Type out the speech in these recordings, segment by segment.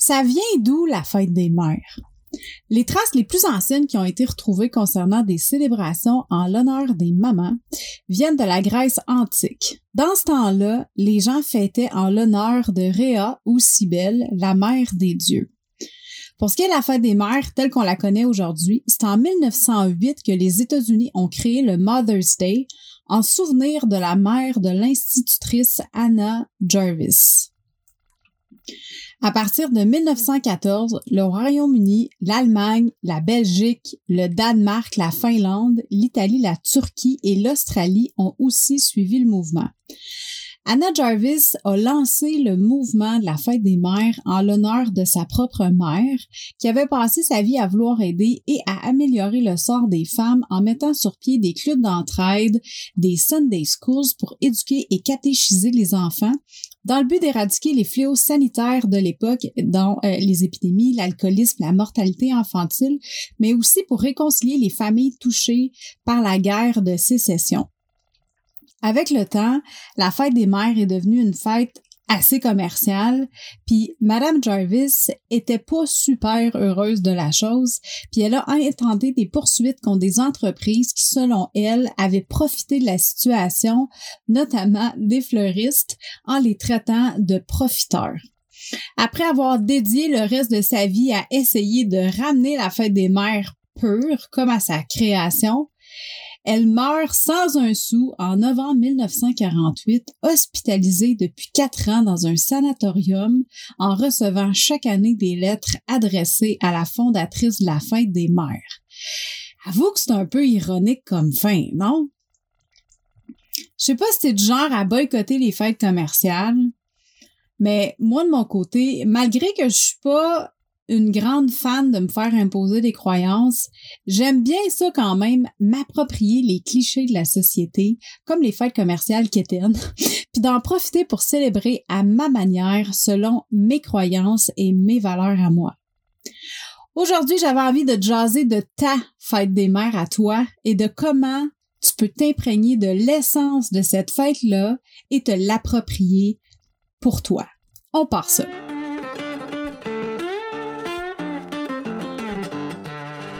Ça vient d'où la fête des mères? Les traces les plus anciennes qui ont été retrouvées concernant des célébrations en l'honneur des mamans viennent de la Grèce antique. Dans ce temps-là, les gens fêtaient en l'honneur de Rhea ou Cybèle, la mère des dieux. Pour ce qui est de la fête des mères telle qu'on la connaît aujourd'hui, c'est en 1908 que les États-Unis ont créé le Mother's Day en souvenir de la mère de l'institutrice Anna Jarvis. À partir de 1914, le Royaume-Uni, l'Allemagne, la Belgique, le Danemark, la Finlande, l'Italie, la Turquie et l'Australie ont aussi suivi le mouvement. Anna Jarvis a lancé le mouvement de la fête des mères en l'honneur de sa propre mère, qui avait passé sa vie à vouloir aider et à améliorer le sort des femmes en mettant sur pied des clubs d'entraide, des Sunday Schools pour éduquer et catéchiser les enfants, dans le but d'éradiquer les fléaux sanitaires de l'époque, dont euh, les épidémies, l'alcoolisme, la mortalité infantile, mais aussi pour réconcilier les familles touchées par la guerre de sécession. Avec le temps, la fête des mères est devenue une fête assez commerciale, puis Madame Jarvis était pas super heureuse de la chose, puis elle a intenté des poursuites contre des entreprises qui, selon elle, avaient profité de la situation, notamment des fleuristes, en les traitant de profiteurs. Après avoir dédié le reste de sa vie à essayer de ramener la fête des mères pure comme à sa création, elle meurt sans un sou en novembre 1948, hospitalisée depuis quatre ans dans un sanatorium en recevant chaque année des lettres adressées à la fondatrice de la fête des mères. Avoue que c'est un peu ironique comme fin, non? Je sais pas si t'es du genre à boycotter les fêtes commerciales, mais moi de mon côté, malgré que je suis pas une grande fan de me faire imposer des croyances. J'aime bien ça quand même, m'approprier les clichés de la société, comme les fêtes commerciales quétaines, puis d'en profiter pour célébrer à ma manière, selon mes croyances et mes valeurs à moi. Aujourd'hui, j'avais envie de jaser de ta fête des mères à toi et de comment tu peux t'imprégner de l'essence de cette fête-là et te l'approprier pour toi. On part ça.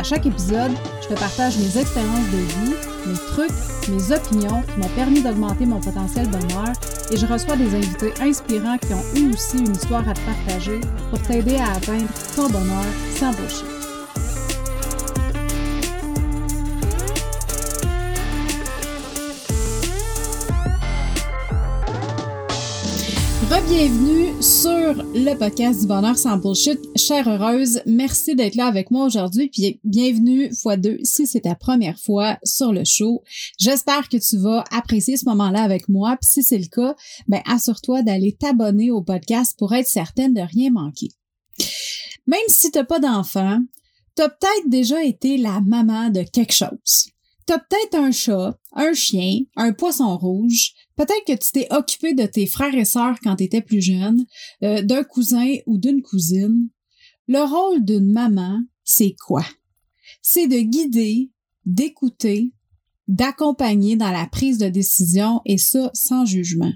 À chaque épisode, je te partage mes expériences de vie, mes trucs, mes opinions qui m'ont permis d'augmenter mon potentiel bonheur et je reçois des invités inspirants qui ont eu aussi une histoire à te partager pour t'aider à atteindre ton bonheur sans bullshit. Bienvenue sur le podcast du bonheur sans bullshit. Chère heureuse, merci d'être là avec moi aujourd'hui. Puis bienvenue fois deux si c'est ta première fois sur le show. J'espère que tu vas apprécier ce moment-là avec moi. Puis si c'est le cas, ben assure-toi d'aller t'abonner au podcast pour être certaine de rien manquer. Même si t'as pas d'enfant, t'as peut-être déjà été la maman de quelque chose. T'as peut-être un chat, un chien, un poisson rouge, Peut-être que tu t'es occupé de tes frères et sœurs quand tu étais plus jeune, euh, d'un cousin ou d'une cousine. Le rôle d'une maman, c'est quoi? C'est de guider, d'écouter, d'accompagner dans la prise de décision et ça sans jugement.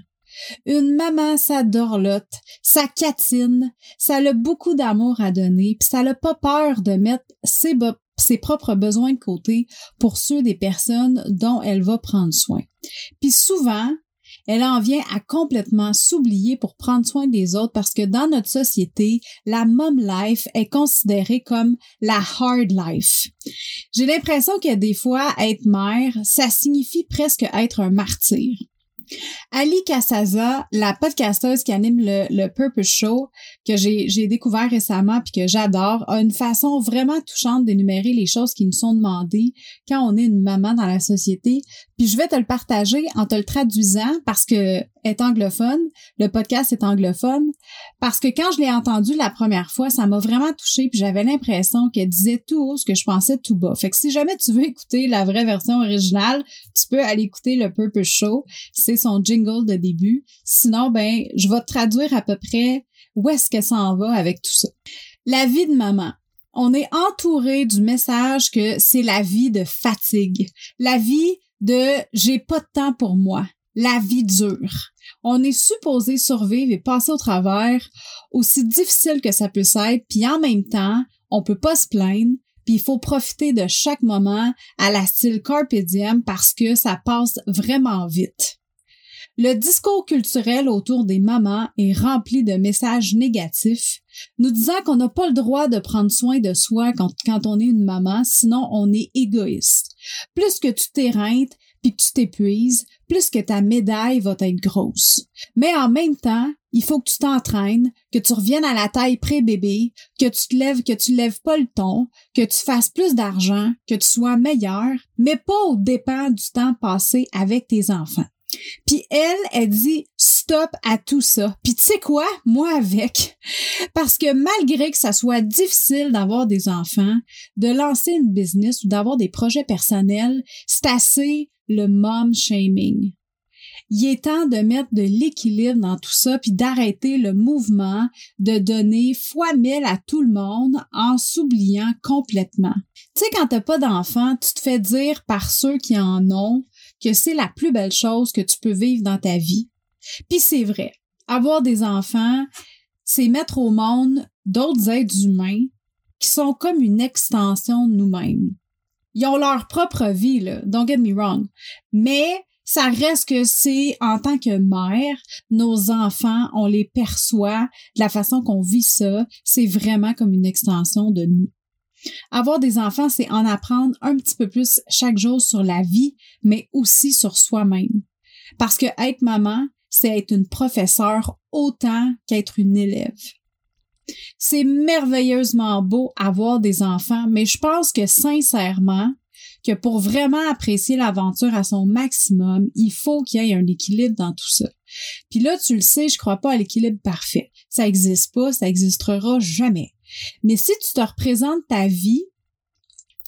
Une maman, ça dorlote, ça catine, ça a beaucoup d'amour à donner, puis ça n'a pas peur de mettre ses, ses propres besoins de côté pour ceux des personnes dont elle va prendre soin. Puis souvent, elle en vient à complètement s'oublier pour prendre soin des autres parce que dans notre société, la mom life est considérée comme la hard life. J'ai l'impression que des fois, être mère, ça signifie presque être un martyr. Ali Cassaza, la podcasteuse qui anime le, le Purpose Show, que j'ai découvert récemment puis que j'adore, a une façon vraiment touchante d'énumérer les choses qui nous sont demandées quand on est une maman dans la société, Puis je vais te le partager en te le traduisant parce que est anglophone, le podcast est anglophone, parce que quand je l'ai entendu la première fois, ça m'a vraiment touché puis j'avais l'impression qu'elle disait tout haut ce que je pensais tout bas. Fait que si jamais tu veux écouter la vraie version originale, tu peux aller écouter le Purpose Show, c'est son jingle de début. Sinon, ben, je vais te traduire à peu près où est-ce qu'elle s'en va avec tout ça. La vie de maman on est entouré du message que c'est la vie de fatigue, la vie de j'ai pas de temps pour moi, la vie dure. On est supposé survivre et passer au travers, aussi difficile que ça peut être, puis en même temps, on peut pas se plaindre, puis il faut profiter de chaque moment à la style carpe parce que ça passe vraiment vite. Le discours culturel autour des mamans est rempli de messages négatifs, nous disant qu'on n'a pas le droit de prendre soin de soi quand, on est une maman, sinon on est égoïste. Plus que tu t'éreintes, puis que tu t'épuises, plus que ta médaille va être grosse. Mais en même temps, il faut que tu t'entraînes, que tu reviennes à la taille pré-bébé, que tu te lèves, que tu lèves pas le ton, que tu fasses plus d'argent, que tu sois meilleur, mais pas au dépens du temps passé avec tes enfants. Puis elle, elle dit stop à tout ça. Puis tu sais quoi? Moi avec. Parce que malgré que ça soit difficile d'avoir des enfants, de lancer une business ou d'avoir des projets personnels, c'est assez le mom shaming. Il est temps de mettre de l'équilibre dans tout ça puis d'arrêter le mouvement de donner fois mille à tout le monde en s'oubliant complètement. Tu sais, quand t'as pas d'enfants, tu te fais dire par ceux qui en ont que c'est la plus belle chose que tu peux vivre dans ta vie. Puis c'est vrai. Avoir des enfants, c'est mettre au monde d'autres êtres humains qui sont comme une extension de nous-mêmes. Ils ont leur propre vie, là, don't get me wrong. Mais ça reste que c'est en tant que mère, nos enfants, on les perçoit de la façon qu'on vit ça, c'est vraiment comme une extension de nous. Avoir des enfants, c'est en apprendre un petit peu plus chaque jour sur la vie, mais aussi sur soi-même. Parce que être maman, c'est être une professeure autant qu'être une élève. C'est merveilleusement beau avoir des enfants, mais je pense que sincèrement, que pour vraiment apprécier l'aventure à son maximum, il faut qu'il y ait un équilibre dans tout ça. Puis là, tu le sais, je crois pas à l'équilibre parfait. Ça existe pas, ça existera jamais. Mais si tu te représentes ta vie,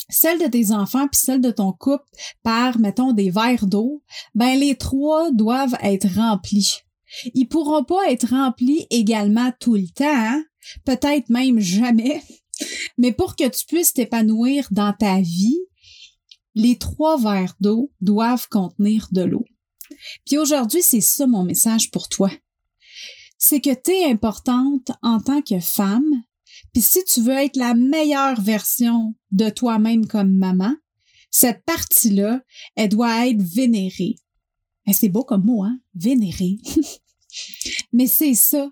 celle de tes enfants puis celle de ton couple par, mettons, des verres d'eau, ben les trois doivent être remplis. Ils pourront pas être remplis également tout le temps, hein? peut-être même jamais. Mais pour que tu puisses t'épanouir dans ta vie, les trois verres d'eau doivent contenir de l'eau. Puis aujourd'hui, c'est ça mon message pour toi. C'est que tu es importante en tant que femme, puis si tu veux être la meilleure version de toi-même comme maman, cette partie-là, elle doit être vénérée. Eh, c'est beau comme mot, hein? Vénérée. Mais c'est ça.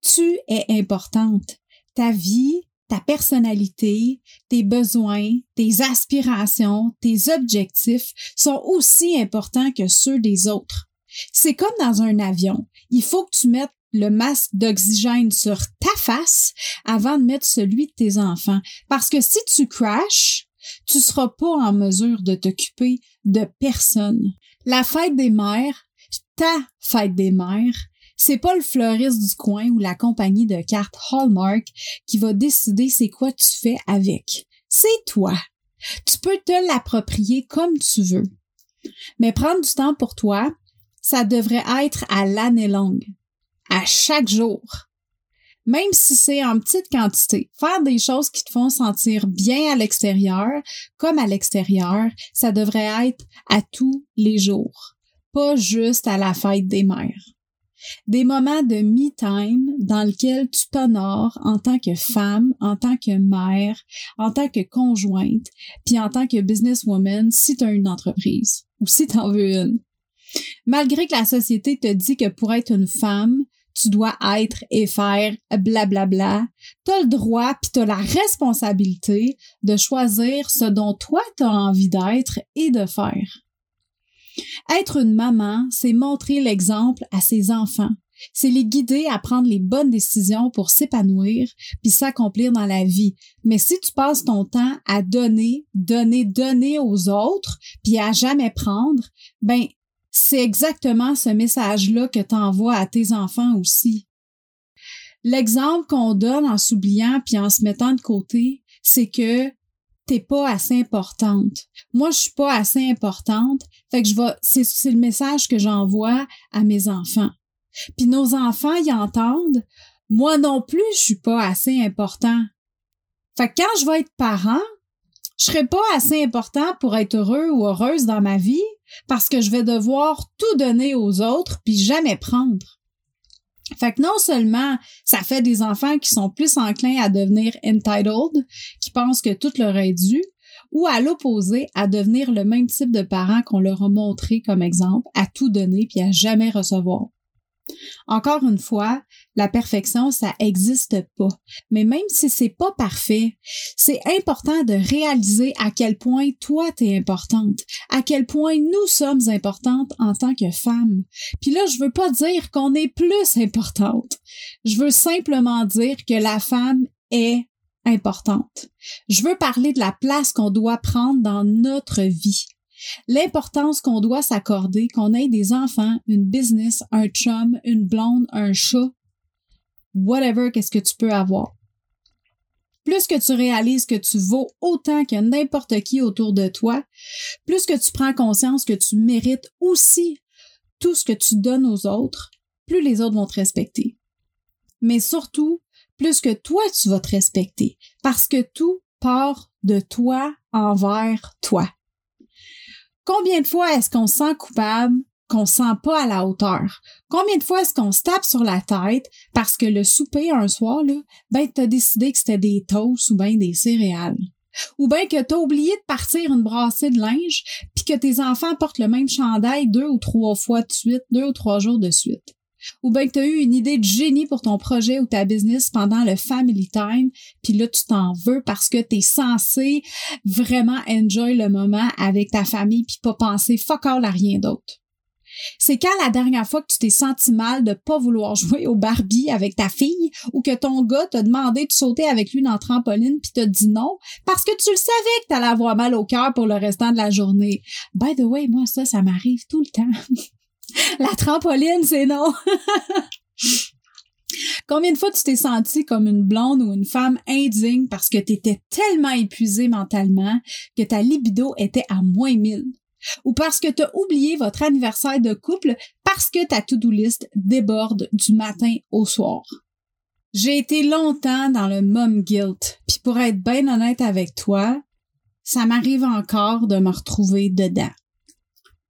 Tu es importante. Ta vie, ta personnalité, tes besoins, tes aspirations, tes objectifs sont aussi importants que ceux des autres. C'est comme dans un avion. Il faut que tu mettes le masque d'oxygène sur ta face avant de mettre celui de tes enfants. Parce que si tu crashes, tu seras pas en mesure de t'occuper de personne. La fête des mères, ta fête des mères, c'est pas le fleuriste du coin ou la compagnie de cartes Hallmark qui va décider c'est quoi tu fais avec. C'est toi. Tu peux te l'approprier comme tu veux. Mais prendre du temps pour toi, ça devrait être à l'année longue à chaque jour. Même si c'est en petite quantité, faire des choses qui te font sentir bien à l'extérieur comme à l'extérieur, ça devrait être à tous les jours, pas juste à la fête des mères. Des moments de me-time dans lesquels tu t'honores en tant que femme, en tant que mère, en tant que conjointe, puis en tant que businesswoman si tu as une entreprise ou si tu en veux une. Malgré que la société te dit que pour être une femme, tu dois être et faire blablabla. Tu as le droit puis tu as la responsabilité de choisir ce dont toi tu as envie d'être et de faire. Être une maman, c'est montrer l'exemple à ses enfants. c'est les guider à prendre les bonnes décisions pour s'épanouir puis s'accomplir dans la vie. Mais si tu passes ton temps à donner, donner, donner aux autres puis à jamais prendre, ben c'est exactement ce message-là que tu envoies à tes enfants aussi. L'exemple qu'on donne en s'oubliant puis en se mettant de côté, c'est que t'es pas assez importante. Moi, je suis pas assez importante. Fait que je vais, c'est, le message que j'envoie à mes enfants. Puis nos enfants y entendent, moi non plus, je suis pas assez important. Fait que quand je vais être parent, je serai pas assez important pour être heureux ou heureuse dans ma vie parce que je vais devoir tout donner aux autres puis jamais prendre. Fait que non seulement ça fait des enfants qui sont plus enclins à devenir entitled, qui pensent que tout leur est dû, ou à l'opposé, à devenir le même type de parents qu'on leur a montré comme exemple, à tout donner puis à jamais recevoir. Encore une fois, la perfection, ça existe pas. Mais même si c'est pas parfait, c'est important de réaliser à quel point toi t'es importante, à quel point nous sommes importantes en tant que femmes. Puis là, je veux pas dire qu'on est plus importante. Je veux simplement dire que la femme est importante. Je veux parler de la place qu'on doit prendre dans notre vie l'importance qu'on doit s'accorder, qu'on ait des enfants, une business, un chum, une blonde, un chat, whatever, qu'est-ce que tu peux avoir. Plus que tu réalises que tu vaux autant que n'importe qui autour de toi, plus que tu prends conscience que tu mérites aussi tout ce que tu donnes aux autres, plus les autres vont te respecter. Mais surtout, plus que toi, tu vas te respecter, parce que tout part de toi envers toi. Combien de fois est-ce qu'on se sent coupable, qu'on se sent pas à la hauteur? Combien de fois est-ce qu'on se tape sur la tête parce que le souper un soir, là, ben, t'as décidé que c'était des toasts ou ben des céréales? Ou bien que t'as oublié de partir une brassée de linge, puis que tes enfants portent le même chandail deux ou trois fois de suite, deux ou trois jours de suite? Ou bien que tu as eu une idée de génie pour ton projet ou ta business pendant le family time, puis là tu t'en veux parce que tu es censé vraiment enjoy le moment avec ta famille puis pas penser fuck all à rien d'autre. C'est quand la dernière fois que tu t'es senti mal de pas vouloir jouer au Barbie avec ta fille ou que ton gars t'a demandé de sauter avec lui dans le trampoline puis t'a dit non parce que tu le savais que t'allais avoir mal au cœur pour le restant de la journée? By the way, moi ça, ça m'arrive tout le temps. La trampoline, c'est non. Combien de fois tu t'es senti comme une blonde ou une femme indigne parce que tu étais tellement épuisé mentalement que ta libido était à moins mille? Ou parce que tu as oublié votre anniversaire de couple parce que ta to-do list déborde du matin au soir? J'ai été longtemps dans le mom guilt, puis pour être bien honnête avec toi, ça m'arrive encore de me retrouver dedans.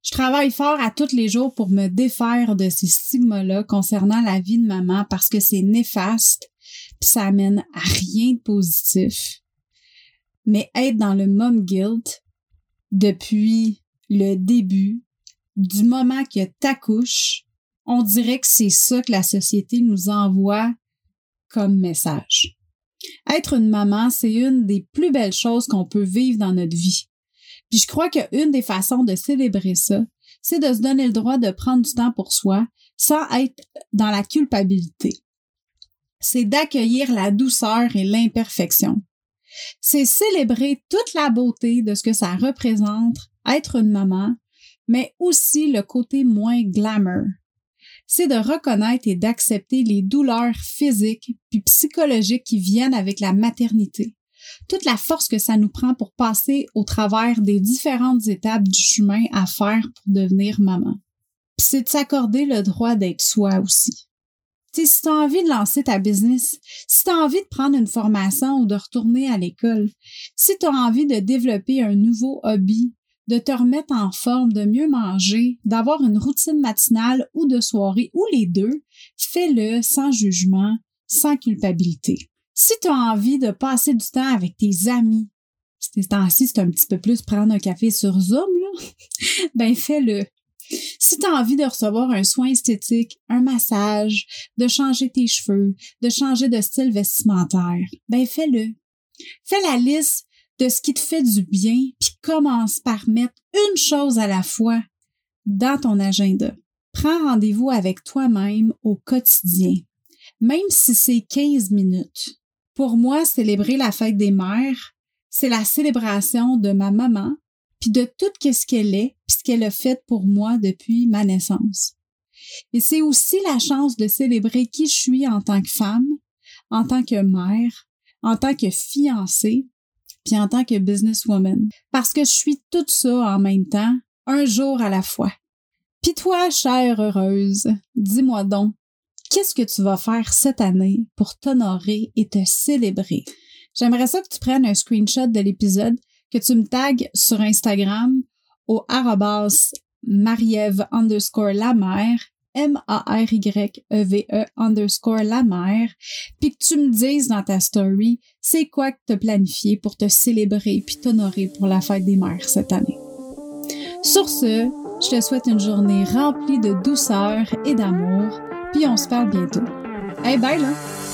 Je travaille fort à tous les jours pour me défaire de ces stigmas-là concernant la vie de maman parce que c'est néfaste puis ça amène à rien de positif. Mais être dans le mom guilt depuis le début, du moment que t'accouches, on dirait que c'est ça que la société nous envoie comme message. Être une maman, c'est une des plus belles choses qu'on peut vivre dans notre vie. Puis je crois qu'une des façons de célébrer ça, c'est de se donner le droit de prendre du temps pour soi sans être dans la culpabilité. C'est d'accueillir la douceur et l'imperfection. C'est célébrer toute la beauté de ce que ça représente être une maman, mais aussi le côté moins glamour. C'est de reconnaître et d'accepter les douleurs physiques puis psychologiques qui viennent avec la maternité toute la force que ça nous prend pour passer au travers des différentes étapes du chemin à faire pour devenir maman. Puis c'est de s'accorder le droit d'être soi aussi. sais, si tu as envie de lancer ta business, si tu as envie de prendre une formation ou de retourner à l'école, si tu as envie de développer un nouveau hobby, de te remettre en forme, de mieux manger, d'avoir une routine matinale ou de soirée ou les deux, fais-le sans jugement, sans culpabilité. Si tu as envie de passer du temps avec tes amis, ces temps-ci, c'est un petit peu plus prendre un café sur Zoom, là, ben fais-le. Si tu as envie de recevoir un soin esthétique, un massage, de changer tes cheveux, de changer de style vestimentaire, ben fais-le. Fais la liste de ce qui te fait du bien, puis commence par mettre une chose à la fois dans ton agenda. Prends rendez-vous avec toi-même au quotidien, même si c'est 15 minutes. Pour moi, célébrer la fête des mères, c'est la célébration de ma maman, puis de tout ce qu'elle est, puis ce qu'elle a fait pour moi depuis ma naissance. Et c'est aussi la chance de célébrer qui je suis en tant que femme, en tant que mère, en tant que fiancée, puis en tant que businesswoman. Parce que je suis tout ça en même temps, un jour à la fois. Puis toi, chère heureuse, dis-moi donc, qu'est-ce que tu vas faire cette année pour t'honorer et te célébrer? J'aimerais ça que tu prennes un screenshot de l'épisode, que tu me tagues sur Instagram au arrobas marieve underscore la M-A-R-Y-E-V-E e underscore la mère, puis que tu me dises dans ta story c'est quoi que tu planifié pour te célébrer puis t'honorer pour la fête des mères cette année. Sur ce, je te souhaite une journée remplie de douceur et d'amour, puis on se parle bientôt. Hey, bye là!